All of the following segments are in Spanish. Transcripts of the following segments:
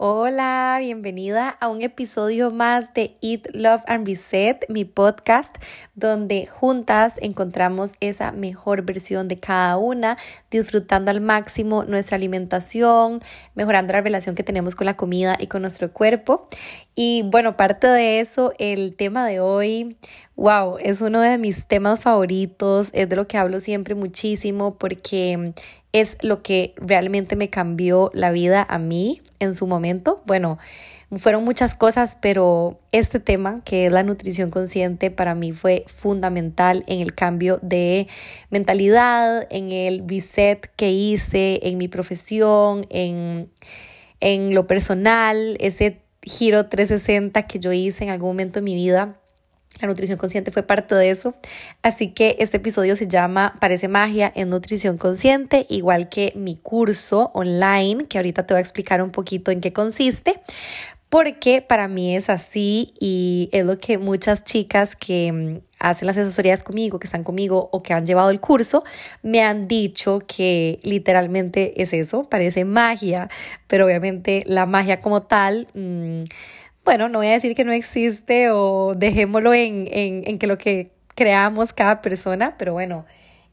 Hola, bienvenida a un episodio más de Eat, Love and Reset, mi podcast, donde juntas encontramos esa mejor versión de cada una, disfrutando al máximo nuestra alimentación, mejorando la relación que tenemos con la comida y con nuestro cuerpo. Y bueno, parte de eso, el tema de hoy, wow, es uno de mis temas favoritos, es de lo que hablo siempre muchísimo porque es lo que realmente me cambió la vida a mí en su momento. Bueno, fueron muchas cosas, pero este tema, que es la nutrición consciente, para mí fue fundamental en el cambio de mentalidad, en el reset que hice en mi profesión, en, en lo personal, ese giro 360 que yo hice en algún momento de mi vida la nutrición consciente fue parte de eso. Así que este episodio se llama Parece magia en nutrición consciente, igual que mi curso online, que ahorita te voy a explicar un poquito en qué consiste. Porque para mí es así y es lo que muchas chicas que mm, hacen las asesorías conmigo, que están conmigo o que han llevado el curso, me han dicho que literalmente es eso, parece magia, pero obviamente la magia como tal... Mmm, bueno, no voy a decir que no existe o dejémoslo en, en, en que lo que creamos cada persona, pero bueno,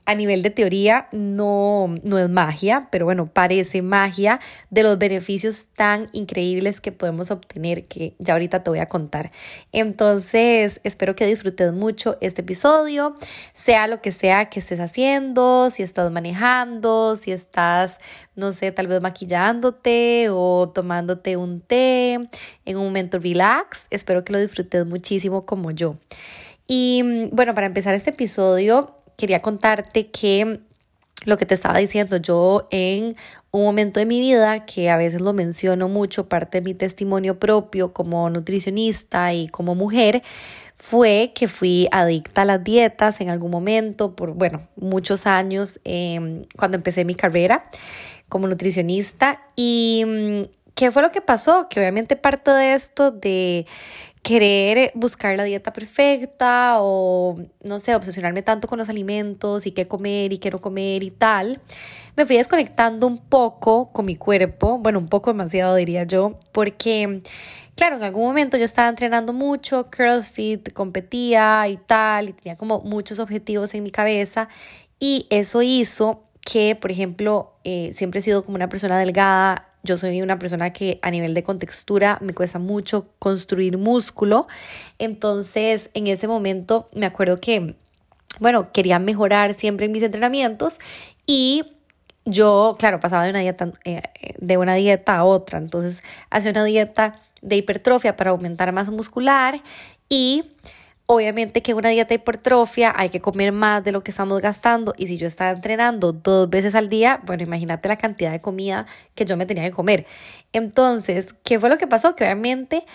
a nivel de teoría no, no es magia, pero bueno, parece magia de los beneficios tan increíbles que podemos obtener que ya ahorita te voy a contar. Entonces, espero que disfrutes mucho este episodio, sea lo que sea que estés haciendo, si estás manejando, si estás, no sé, tal vez maquillándote o tomándote un té en un momento relax. Espero que lo disfrutes muchísimo como yo. Y bueno, para empezar este episodio, quería contarte que lo que te estaba diciendo, yo en un momento de mi vida que a veces lo menciono mucho, parte de mi testimonio propio como nutricionista y como mujer, fue que fui adicta a las dietas en algún momento, por, bueno, muchos años, em, cuando empecé mi carrera como nutricionista. ¿Y mm, qué fue lo que pasó? Que obviamente parte de esto de querer buscar la dieta perfecta o, no sé, obsesionarme tanto con los alimentos y qué comer y qué no comer y tal, me fui desconectando un poco con mi cuerpo, bueno, un poco demasiado diría yo, porque, claro, en algún momento yo estaba entrenando mucho, CrossFit, competía y tal, y tenía como muchos objetivos en mi cabeza y eso hizo que, por ejemplo, eh, siempre he sido como una persona delgada, yo soy una persona que a nivel de contextura me cuesta mucho construir músculo. Entonces, en ese momento me acuerdo que, bueno, quería mejorar siempre en mis entrenamientos y yo, claro, pasaba de una dieta, eh, de una dieta a otra. Entonces, hacía una dieta de hipertrofia para aumentar masa muscular y Obviamente que una dieta hipertrofia hay que comer más de lo que estamos gastando y si yo estaba entrenando dos veces al día, bueno, imagínate la cantidad de comida que yo me tenía que comer. Entonces, ¿qué fue lo que pasó? Que obviamente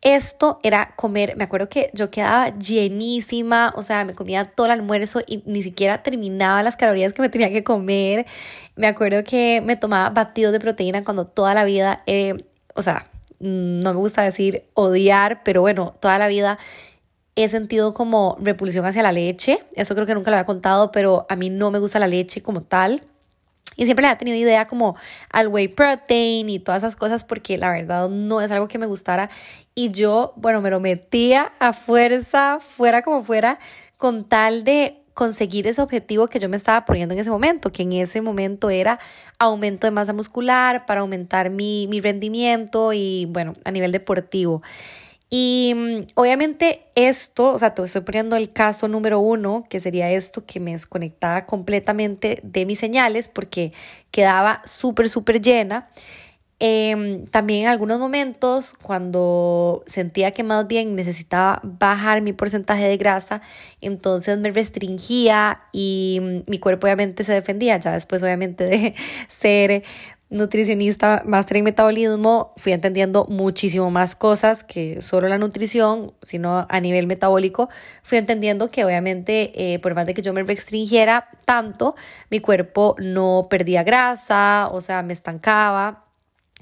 esto era comer, me acuerdo que yo quedaba llenísima, o sea, me comía todo el almuerzo y ni siquiera terminaba las calorías que me tenía que comer. Me acuerdo que me tomaba batidos de proteína cuando toda la vida, eh, o sea, no me gusta decir odiar, pero bueno, toda la vida he sentido como repulsión hacia la leche. Eso creo que nunca lo había contado, pero a mí no me gusta la leche como tal. Y siempre le había tenido idea como al whey protein y todas esas cosas porque la verdad no es algo que me gustara. Y yo, bueno, me lo metía a fuerza, fuera como fuera, con tal de conseguir ese objetivo que yo me estaba poniendo en ese momento, que en ese momento era aumento de masa muscular para aumentar mi, mi rendimiento y bueno, a nivel deportivo. Y mm, obviamente esto, o sea, te estoy poniendo el caso número uno, que sería esto, que me desconectaba completamente de mis señales porque quedaba súper, súper llena. Em, también en algunos momentos, cuando sentía que más bien necesitaba bajar mi porcentaje de grasa, entonces me restringía y mm, mi cuerpo obviamente se defendía, ya después obviamente de ser nutricionista, máster en metabolismo, fui entendiendo muchísimo más cosas que solo la nutrición, sino a nivel metabólico. Fui entendiendo que obviamente, eh, por más de que yo me restringiera tanto, mi cuerpo no perdía grasa, o sea, me estancaba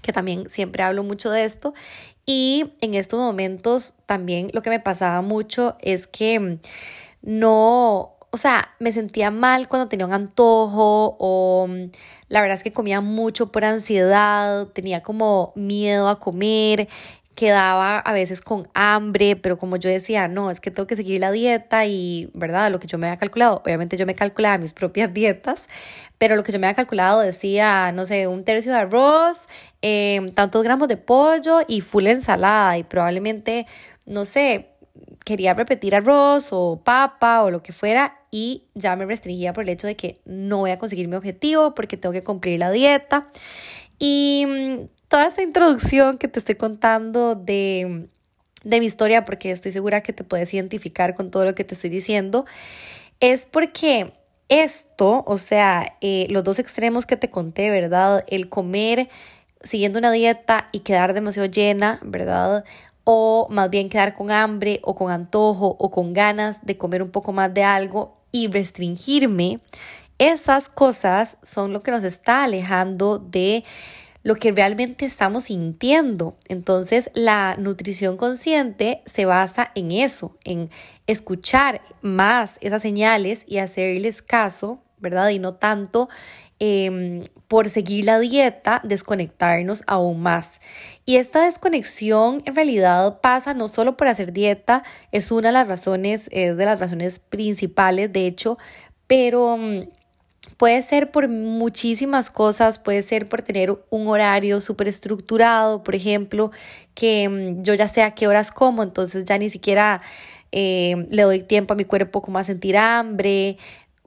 que también siempre hablo mucho de esto. Y en estos momentos también lo que me pasaba mucho es que no, o sea, me sentía mal cuando tenía un antojo o mm, la verdad es que comía mucho por ansiedad, tenía como miedo a comer, quedaba a veces con hambre, pero como yo decía, no, es que tengo que seguir la dieta y, ¿verdad? Lo que yo me había calculado, obviamente yo me calculaba mis propias dietas, pero lo que yo me había calculado decía, no sé, un tercio de arroz, em, tantos gramos de pollo y full ensalada y probablemente, no sé, quería repetir arroz o papa o lo que fuera y ya me restringía por el hecho de que no voy a conseguir mi objetivo porque tengo que cumplir la dieta. Y mm, toda esta introducción que te estoy contando de, de mi historia, porque estoy segura que te puedes identificar con todo lo que te estoy diciendo, es porque esto, o sea, eh, los dos extremos que te conté, ¿verdad? El comer siguiendo una dieta y quedar demasiado llena, ¿verdad? O más bien quedar con hambre o con antojo o con ganas de comer un poco más de algo y restringirme. Esas cosas son lo que nos está alejando de lo que realmente estamos sintiendo. Entonces, la nutrición consciente se basa en eso, en escuchar más esas señales y hacerles caso, ¿verdad? Y no tanto em, por seguir la dieta, desconectarnos aún más. Y esta desconexión en realidad pasa no solo por hacer dieta, es una de las razones, es de las razones principales, de hecho, pero mm, Puede ser por muchísimas cosas, puede ser por tener un horario súper estructurado, por ejemplo, que mm, yo ya sé a qué horas como, entonces ya ni siquiera eh, le doy tiempo a mi cuerpo como a sentir hambre,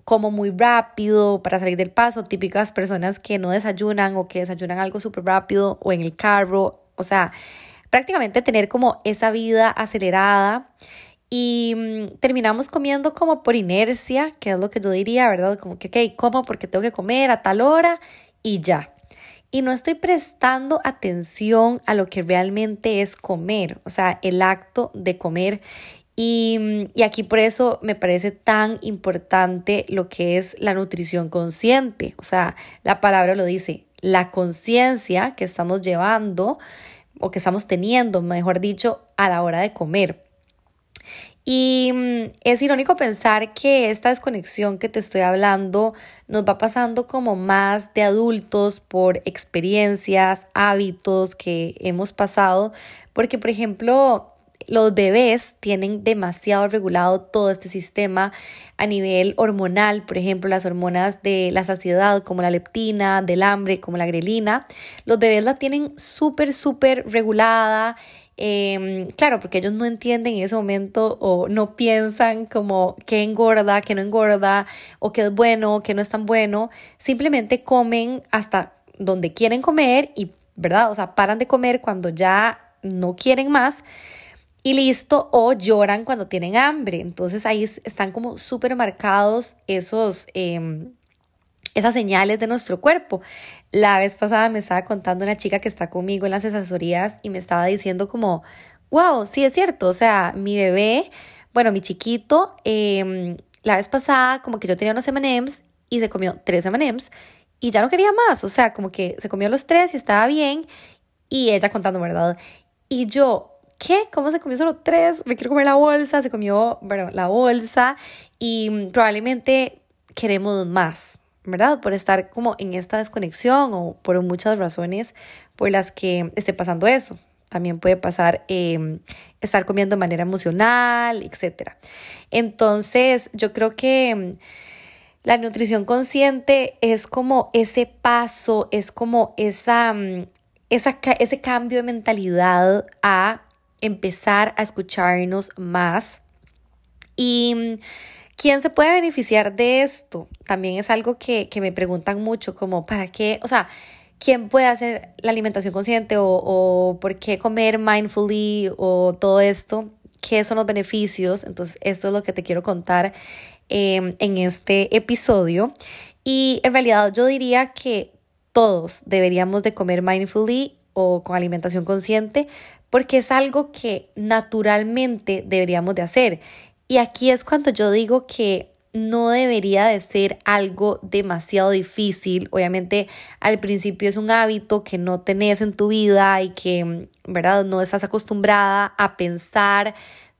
como muy rápido para salir del paso, típicas personas que no desayunan o que desayunan algo súper rápido o en el carro, o sea, prácticamente tener como esa vida acelerada y mm, terminamos comiendo como por inercia, que es lo que yo diría, ¿verdad? Como que, ok, como porque tengo que comer a tal hora y ya. Y no estoy prestando atención a lo que realmente es comer, o sea, el acto de comer. Y, aquí por eso me parece tan importante lo que es la nutrición consciente. O sea, la palabra lo dice, la conciencia que estamos llevando o que estamos teniendo, mejor dicho, a la hora de comer. Y mm, es irónico pensar que esta desconexión que te estoy hablando nos va pasando como más de adultos por experiencias, hábitos que hemos pasado, porque por ejemplo los bebés tienen demasiado regulado todo este sistema a nivel hormonal, por ejemplo, las hormonas de la saciedad como la leptina, del hambre, como la grelina, los bebés la tienen súper, súper regulada Em, claro, porque ellos no entienden en ese momento o no piensan como que engorda, que no engorda, o que es bueno, que no es tan bueno. Simplemente comen hasta donde quieren comer y, ¿verdad? O sea, paran de comer cuando ya no quieren más y listo, o lloran cuando tienen hambre. Entonces ahí están como súper marcados esos... Em, esas señales de nuestro cuerpo. La vez pasada me estaba contando una chica que está conmigo en las asesorías y me estaba diciendo como, wow, sí es cierto, o sea, mi bebé, bueno, mi chiquito, em, la vez pasada como que yo tenía unos M&M's y se comió tres M&M's y ya no quería más, o sea, como que se comió los tres y estaba bien y ella contando, ¿verdad? Y yo, ¿qué? ¿Cómo se comió solo tres? Me quiero comer la bolsa, se comió, bueno, la bolsa y probablemente queremos más, ¿verdad? Por estar como en esta desconexión o por muchas razones por las que esté pasando eso. También puede pasar em, estar comiendo de manera emocional, etc. Entonces, yo creo que em, la nutrición consciente es como ese paso, es como esa, em, esa, ese cambio de mentalidad a empezar a escucharnos más. Y ¿Quién se puede beneficiar de esto? También es algo que, me preguntan mucho, como, ¿para qué? O sea, ¿quién puede hacer la alimentación consciente o, por qué comer mindfully o todo esto? ¿Qué son los beneficios? Entonces, esto es lo que te quiero contar em, en este episodio. Y en realidad yo diría que todos deberíamos de comer mindfully o con alimentación consciente porque es algo que naturalmente deberíamos de hacer. Y aquí es cuando yo digo que no debería de ser algo demasiado difícil. Obviamente al principio es un hábito que no tenés en tu vida y que, ¿verdad? No estás acostumbrada a pensar,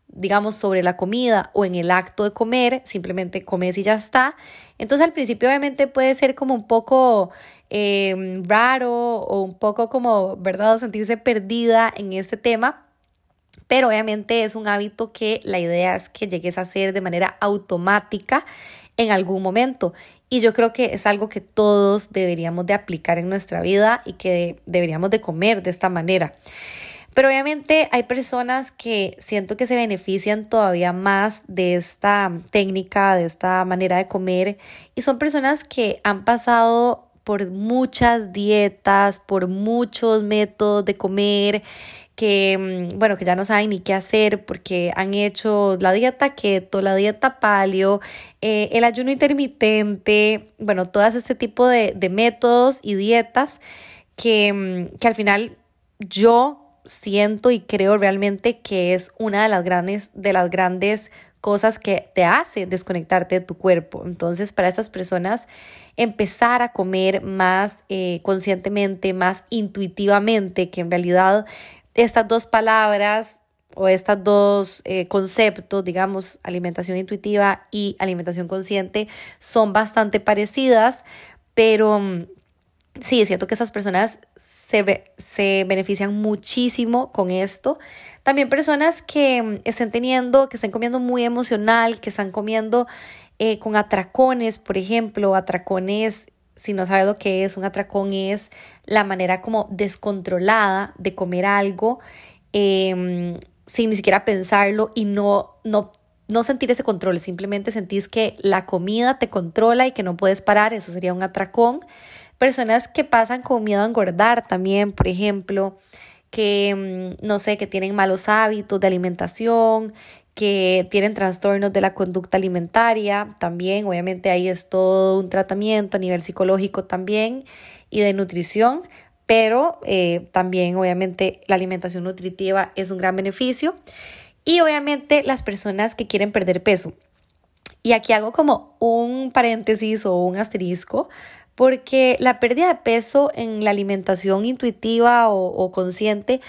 digamos, sobre la comida o en el acto de comer, simplemente comes y ya está. Entonces al principio obviamente puede ser como un poco eh, raro o un poco como, ¿verdad? Sentirse perdida en este tema pero obviamente es un hábito que la idea es que llegues a hacer de manera automática en algún momento. Y yo creo que es algo que todos deberíamos de aplicar en nuestra vida y que deberíamos de comer de esta manera. Pero obviamente hay personas que siento que se benefician todavía más de esta técnica, de esta manera de comer. Y son personas que han pasado por muchas dietas, por muchos métodos de comer, que, mm, bueno, que ya no saben ni qué hacer porque han hecho la dieta keto, la dieta paleo, eh, el ayuno intermitente, bueno, todas este tipo de, métodos y dietas que, mm, que al final yo siento y creo realmente que es una de las grandes, de las grandes cosas que te hace desconectarte de tu cuerpo. Entonces, para estas personas, empezar a comer más eh, conscientemente, más intuitivamente, que en realidad estas dos palabras o estos dos eh, conceptos, digamos, alimentación intuitiva y alimentación consciente, son bastante parecidas, pero mm, sí, es cierto que esas personas se, se benefician muchísimo con esto. También personas que mm, estén teniendo, que estén comiendo muy emocional, que están comiendo eh, con atracones, por ejemplo, atracones si no sabes lo que es, un atracón es la manera como descontrolada de comer algo em, sin ni siquiera pensarlo y no, no, no sentir ese control, simplemente sentís que la comida te controla y que no puedes parar, eso sería un atracón. Personas que pasan con miedo a engordar también, por ejemplo, que em, no sé, que tienen malos hábitos de alimentación, que tienen trastornos de la conducta alimentaria, también obviamente ahí es todo un tratamiento a nivel psicológico también y de nutrición, pero eh, también obviamente la alimentación nutritiva es un gran beneficio y obviamente las personas que quieren perder peso. Y aquí hago como un paréntesis o un asterisco porque la pérdida de peso en la alimentación intuitiva o, consciente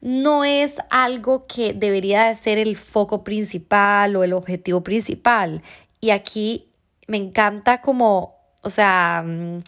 no es algo que debería de ser el foco principal o el objetivo principal. Y aquí me encanta como, o sea, mm,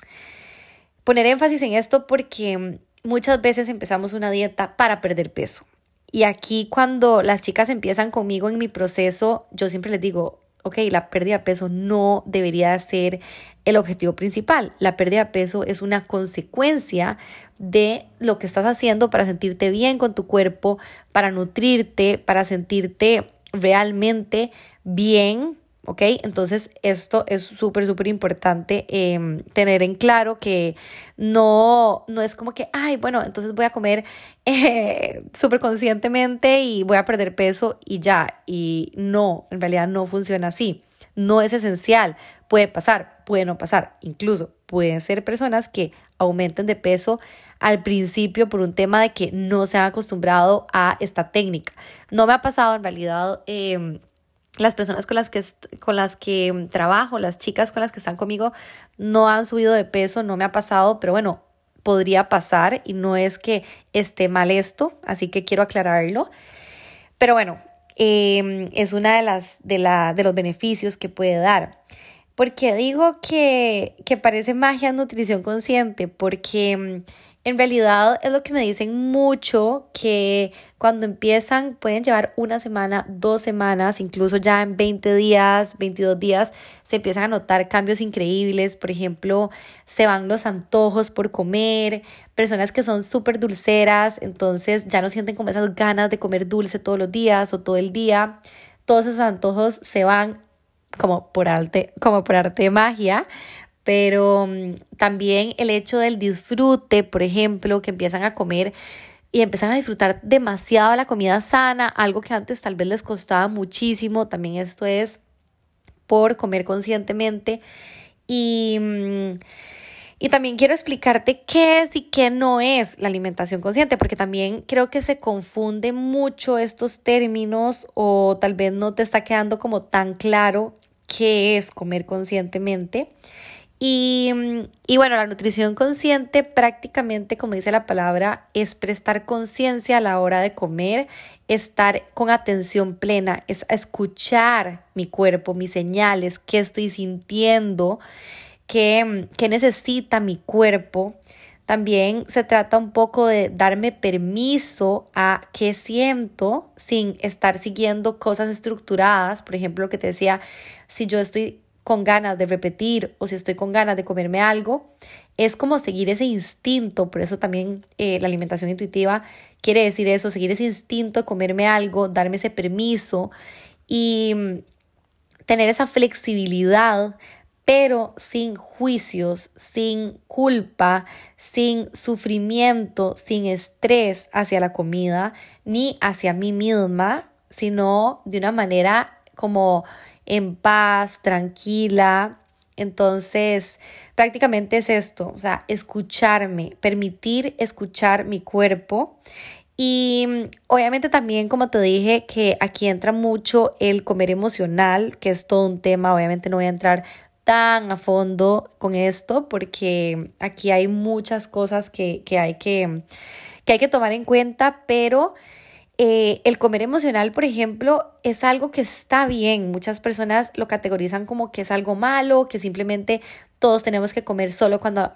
poner énfasis en esto porque muchas veces empezamos una dieta para perder peso. Y aquí cuando las chicas empiezan conmigo en mi proceso, yo siempre les digo, ok, la pérdida de peso no debería ser el objetivo principal. La pérdida de peso es una consecuencia de lo que estás haciendo para sentirte bien con tu cuerpo, para nutrirte, para sentirte realmente bien, ¿ok? Entonces esto es súper, súper importante em, tener en claro que no, no es como que, ay, bueno, entonces voy a comer eh, súper conscientemente y voy a perder peso y ya. Y no, en realidad no funciona así. No es esencial. Puede pasar, puede no pasar. Incluso pueden ser personas que aumenten de peso al principio por un tema de que no se han acostumbrado a esta técnica. No me ha pasado en realidad. Em, las personas con las que con las que trabajo, las chicas con las que están conmigo no han subido de peso, no me ha pasado, pero bueno, podría pasar y no es que esté mal esto, así que quiero aclararlo. Pero bueno, em, es una de las de, la, de los beneficios que puede dar. Porque digo que, que parece magia nutrición consciente, porque em, en realidad es lo que me dicen mucho, que cuando empiezan pueden llevar una semana, dos semanas, incluso ya en 20 días, 22 días, se empiezan a notar cambios increíbles. Por ejemplo, se van los antojos por comer, personas que son súper dulceras, entonces ya no sienten como esas ganas de comer dulce todos los días o todo el día. Todos esos antojos se van como por arte, como por arte de magia, pero mm, también el hecho del disfrute, por ejemplo, que empiezan a comer y empiezan a disfrutar demasiado la comida sana, algo que antes tal vez les costaba muchísimo, también esto es por comer conscientemente y, mm, Y también quiero explicarte qué es y qué no es la alimentación consciente, porque también creo que se confunde mucho estos términos o tal vez no te está quedando como tan claro qué es comer conscientemente. Y, y, bueno, la nutrición consciente prácticamente, como dice la palabra, es prestar conciencia a la hora de comer, estar con atención plena, es escuchar mi cuerpo, mis señales, qué estoy sintiendo qué, necesita mi cuerpo. También se trata un poco de darme permiso a qué siento sin estar siguiendo cosas estructuradas. Por ejemplo, lo que te decía, si yo estoy con ganas de repetir o si estoy con ganas de comerme algo, es como seguir ese instinto. Por eso también eh, la alimentación intuitiva quiere decir eso, seguir ese instinto de comerme algo, darme ese permiso y mm, tener esa flexibilidad pero sin juicios, sin culpa, sin sufrimiento, sin estrés hacia la comida, ni hacia mí misma, sino de una manera como en paz, tranquila. Entonces, prácticamente es esto, o sea, escucharme, permitir escuchar mi cuerpo y obviamente también, como te dije, que aquí entra mucho el comer emocional, que es todo un tema, obviamente no voy a entrar tan a fondo con esto porque aquí hay muchas cosas que, hay, que, que hay que tomar en cuenta, pero eh, el comer emocional, por ejemplo, es algo que está bien. Muchas personas lo categorizan como que es algo malo, que simplemente todos tenemos que comer solo cuando,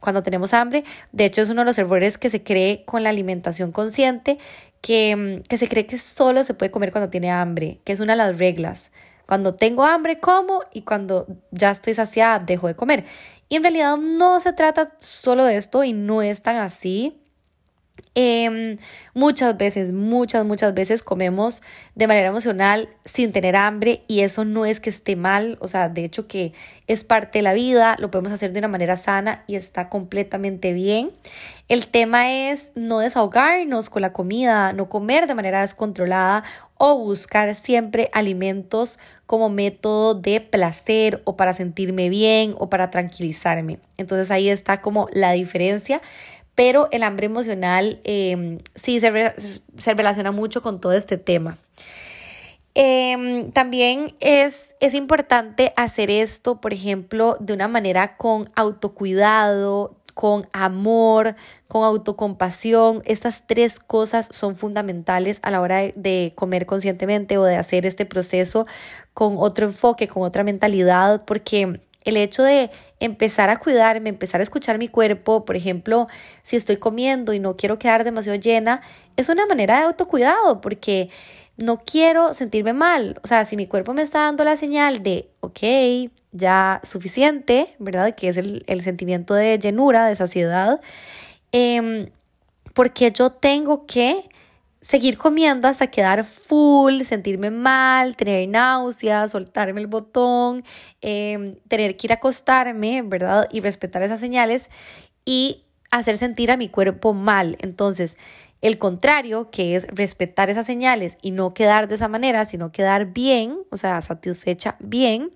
cuando tenemos hambre. De hecho, es uno de los errores que se cree con la alimentación consciente, que, que se cree que solo se puede comer cuando tiene hambre, que es una de las reglas. Cuando tengo hambre, como y cuando ya estoy saciada, dejo de comer. Y en realidad no se trata solo de esto y no es tan así. Em, muchas veces, muchas, muchas veces comemos de manera emocional sin tener hambre y eso no es que esté mal, o sea, de hecho que es parte de la vida, lo podemos hacer de una manera sana y está completamente bien. El tema es no desahogarnos con la comida, no comer de manera descontrolada o buscar siempre alimentos como método de placer o para sentirme bien o para tranquilizarme. Entonces ahí está como la diferencia pero el hambre emocional em, sí se, relaciona mucho con todo este tema. Em, también es, es importante hacer esto, por ejemplo, de una manera con autocuidado, con amor, con autocompasión. Estas tres cosas son fundamentales a la hora de, de, comer conscientemente o de hacer este proceso con otro enfoque, con otra mentalidad, porque el hecho de empezar a cuidarme, empezar a escuchar mi cuerpo, por ejemplo, si estoy comiendo y no quiero quedar demasiado llena, es una manera de autocuidado porque no quiero sentirme mal. O sea, si mi cuerpo me está dando la señal de, ok, ya suficiente, ¿verdad? Que es el, sentimiento de llenura, de saciedad, eh, porque yo tengo que seguir comiendo hasta quedar full, sentirme mal, tener náuseas, soltarme el botón, em, tener que ir a acostarme, ¿verdad? Y respetar esas señales y hacer sentir a mi cuerpo mal. Entonces, el contrario, que es respetar esas señales y no quedar de esa manera, sino quedar bien, o sea, satisfecha bien,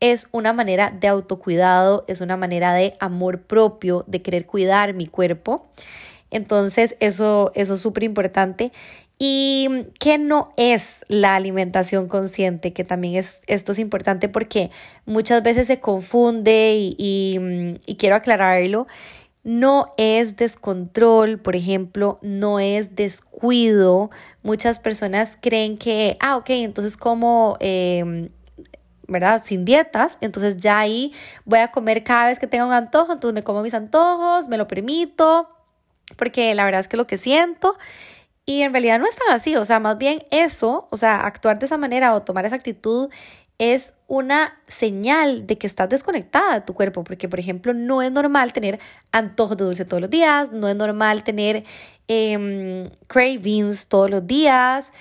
es una manera de autocuidado, es una manera de amor propio, de querer cuidar mi cuerpo. Entonces, eso, eso es súper importante. ¿Y qué no es la alimentación consciente? Que también es, esto es importante porque muchas veces se confunde y, y quiero aclararlo. No es descontrol, por ejemplo, no es descuido. Muchas personas creen que, ah, ok, entonces como em, ¿verdad? Sin dietas, entonces ya ahí voy a comer cada vez que tenga un antojo, entonces me como mis antojos, me lo permito, porque la verdad es que lo que siento y en realidad no es tan así, o sea, más bien eso, o sea, actuar de esa manera o tomar esa actitud es una señal de que estás desconectada de tu cuerpo, porque por ejemplo no es normal tener antojos de dulce todos los días, no es normal tener em, cravings todos los días,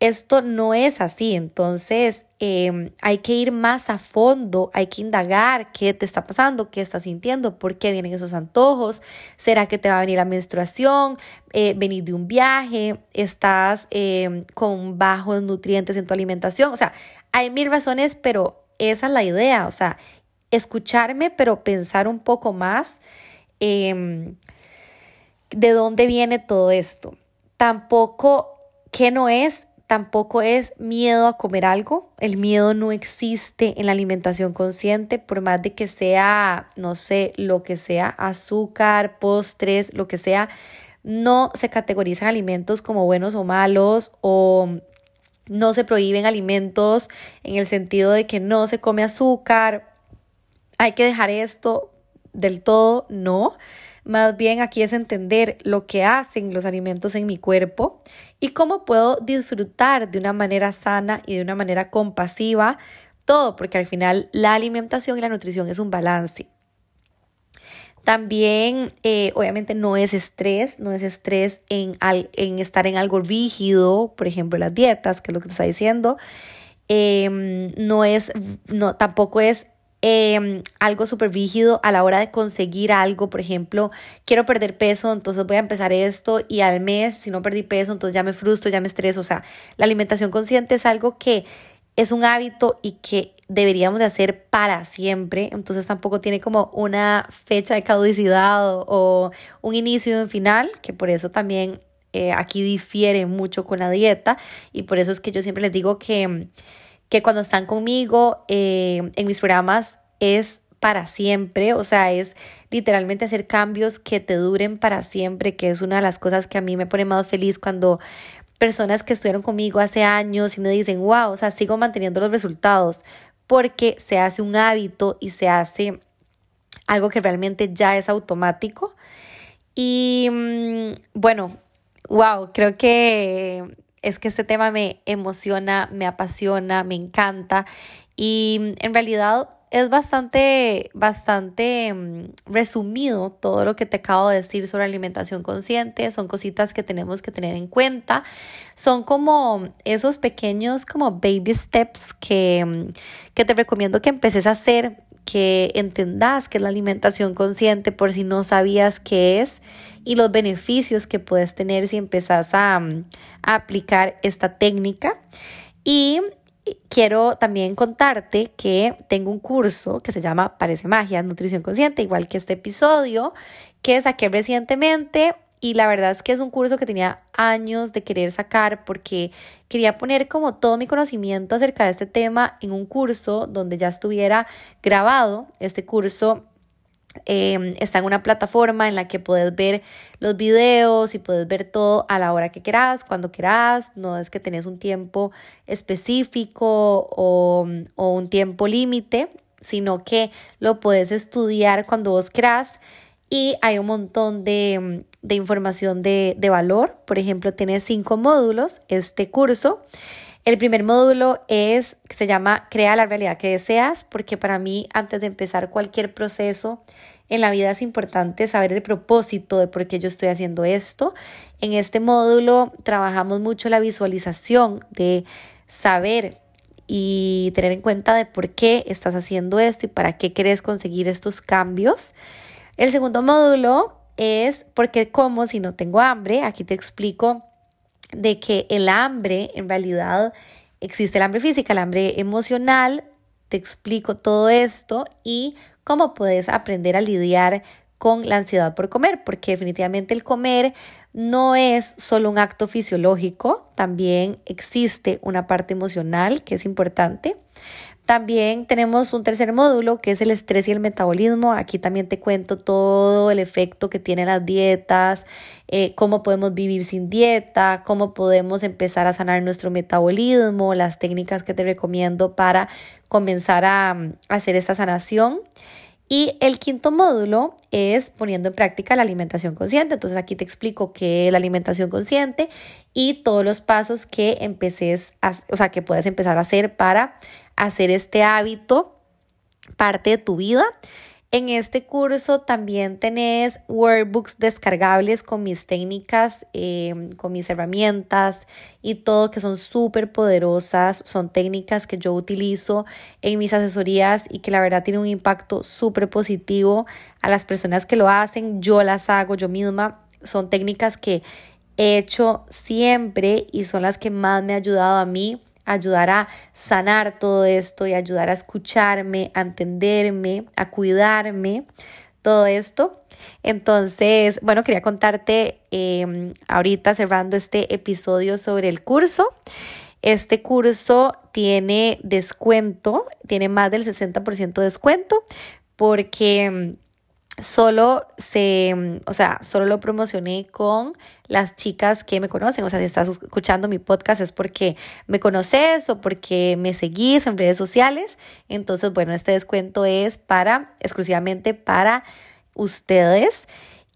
esto no es así, entonces em, hay que ir más a fondo, hay que indagar qué te está pasando, qué estás sintiendo, por qué vienen esos antojos, será que te va a venir la menstruación, eh, venir de un viaje, estás em, con bajos nutrientes en tu alimentación, o sea, hay mil razones, pero esa es la idea, o sea, escucharme, pero pensar un poco más em, de dónde viene todo esto. Tampoco, ¿qué no es? Tampoco es miedo a comer algo. El miedo no existe en la alimentación consciente, por más de que sea, no sé, lo que sea, azúcar, postres, lo que sea. No se categorizan alimentos como buenos o malos o no se prohíben alimentos en el sentido de que no se come azúcar, hay que dejar esto del todo, no. Más bien aquí es entender lo que hacen los alimentos en mi cuerpo y cómo puedo disfrutar de una manera sana y de una manera compasiva todo, porque al final la alimentación y la nutrición es un balance. También, eh, obviamente, no es estrés, no es estrés en, en, estar en algo rígido, por ejemplo, las dietas, que es lo que te está diciendo. Em, no es, no, tampoco es Em, algo súper rígido a la hora de conseguir algo, por ejemplo, quiero perder peso, entonces voy a empezar esto y al mes, si no perdí peso, entonces ya me frustro, ya me estreso, o sea, la alimentación consciente es algo que es un hábito y que deberíamos de hacer para siempre, entonces tampoco tiene como una fecha de caducidad o, un inicio y un final, que por eso también eh, aquí difiere mucho con la dieta. Y por eso es que yo siempre les digo que que cuando están conmigo eh, en mis programas es para siempre, o sea, es literalmente hacer cambios que te duren para siempre, que es una de las cosas que a mí me pone más feliz cuando personas que estuvieron conmigo hace años y me dicen, wow, o sea, sigo manteniendo los resultados, porque se hace un hábito y se hace algo que realmente ya es automático. Y mm, bueno, wow, creo que es que este tema me emociona, me apasiona, me encanta y en realidad es bastante, bastante mm, resumido todo lo que te acabo de decir sobre alimentación consciente. Son cositas que tenemos que tener en cuenta. Son como esos pequeños como baby steps que, mm, que te recomiendo que empeces a hacer, que entendas que es la alimentación consciente por si no sabías qué es y los beneficios que puedes tener si empezás a, aplicar esta técnica. Y quiero también contarte que tengo un curso que se llama Parece Magia, Nutrición Consciente, igual que este episodio, que saqué recientemente y la verdad es que es un curso que tenía años de querer sacar porque quería poner como todo mi conocimiento acerca de este tema en un curso donde ya estuviera grabado este curso Em, está en una plataforma en la que puedes ver los videos y puedes ver todo a la hora que quieras, cuando quieras. No es que tenés un tiempo específico o, un tiempo límite, sino que lo puedes estudiar cuando vos quieras. Y hay un montón de, de información de, de valor. Por ejemplo, tiene cinco módulos este curso. El primer módulo es, se llama Crea la realidad que deseas, porque para mí antes de empezar cualquier proceso en la vida es importante saber el propósito de por qué yo estoy haciendo esto. En este módulo trabajamos mucho la visualización de saber y tener en cuenta de por qué estás haciendo esto y para qué quieres conseguir estos cambios. El segundo módulo es por qué como si no tengo hambre. Aquí te explico de que el hambre, en realidad, existe el hambre física, el hambre emocional, te explico todo esto y cómo puedes aprender a lidiar con la ansiedad por comer, porque definitivamente el comer no es solo un acto fisiológico, también existe una parte emocional que es importante. También tenemos un tercer módulo que es el estrés y el metabolismo. Aquí también te cuento todo el efecto que tienen las dietas, eh, cómo podemos vivir sin dieta, cómo podemos empezar a sanar nuestro metabolismo, las técnicas que te recomiendo para comenzar a, a hacer esta sanación. Y el quinto módulo es poniendo en práctica la alimentación consciente. Entonces aquí te explico qué es la alimentación consciente y todos los pasos que empeces o sea, que puedes empezar a hacer para hacer este hábito parte de tu vida. En este curso también tenés workbooks descargables con mis técnicas, em, con mis herramientas y todo que son súper poderosas. Son técnicas que yo utilizo en mis asesorías y que la verdad tienen un impacto súper positivo a las personas que lo hacen. Yo las hago yo misma. Son técnicas que hecho siempre y son las que más me ha ayudado a mí ayudar a sanar todo esto y ayudar a escucharme, a entenderme, a cuidarme, todo esto. Entonces, bueno, quería contarte em, ahorita cerrando este episodio sobre el curso. Este curso tiene descuento, tiene más del 60% de descuento porque em, solo se, o sea, solo lo promocioné con las chicas que me conocen. O sea, si estás escuchando mi podcast es porque me conoces o porque me seguís en redes sociales. Entonces, bueno, este descuento es para, exclusivamente para ustedes.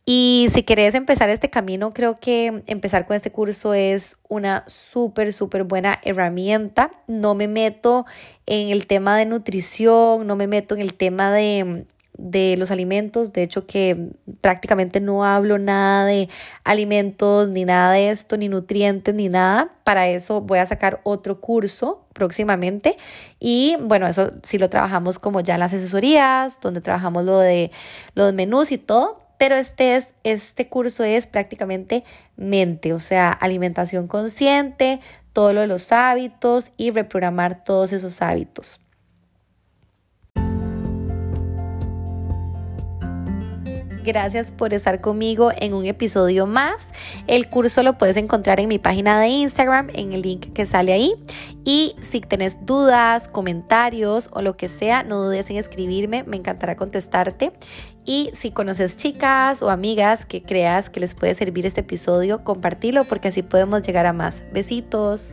Y si querés empezar este camino, creo que empezar con este curso es una súper, súper buena herramienta. No me meto en el tema de nutrición, no me meto en el tema de de los alimentos, de hecho que prácticamente no hablo nada de alimentos, ni nada de esto, ni nutrientes, ni nada. Para eso voy a sacar otro curso próximamente y bueno, eso sí lo trabajamos como ya en las asesorías, donde trabajamos lo de los menús y todo, pero este, es, este curso es prácticamente mente, o sea, alimentación consciente, todo lo de los hábitos y reprogramar todos esos hábitos. Gracias por estar conmigo en un episodio más. El curso lo puedes encontrar en mi página de Instagram, en el link que sale ahí. Y si tenés dudas, comentarios o lo que sea, no dudes en escribirme, me encantará contestarte. Y si conoces chicas o amigas que creas que les puede servir este episodio, compartilo porque así podemos llegar a más. Besitos.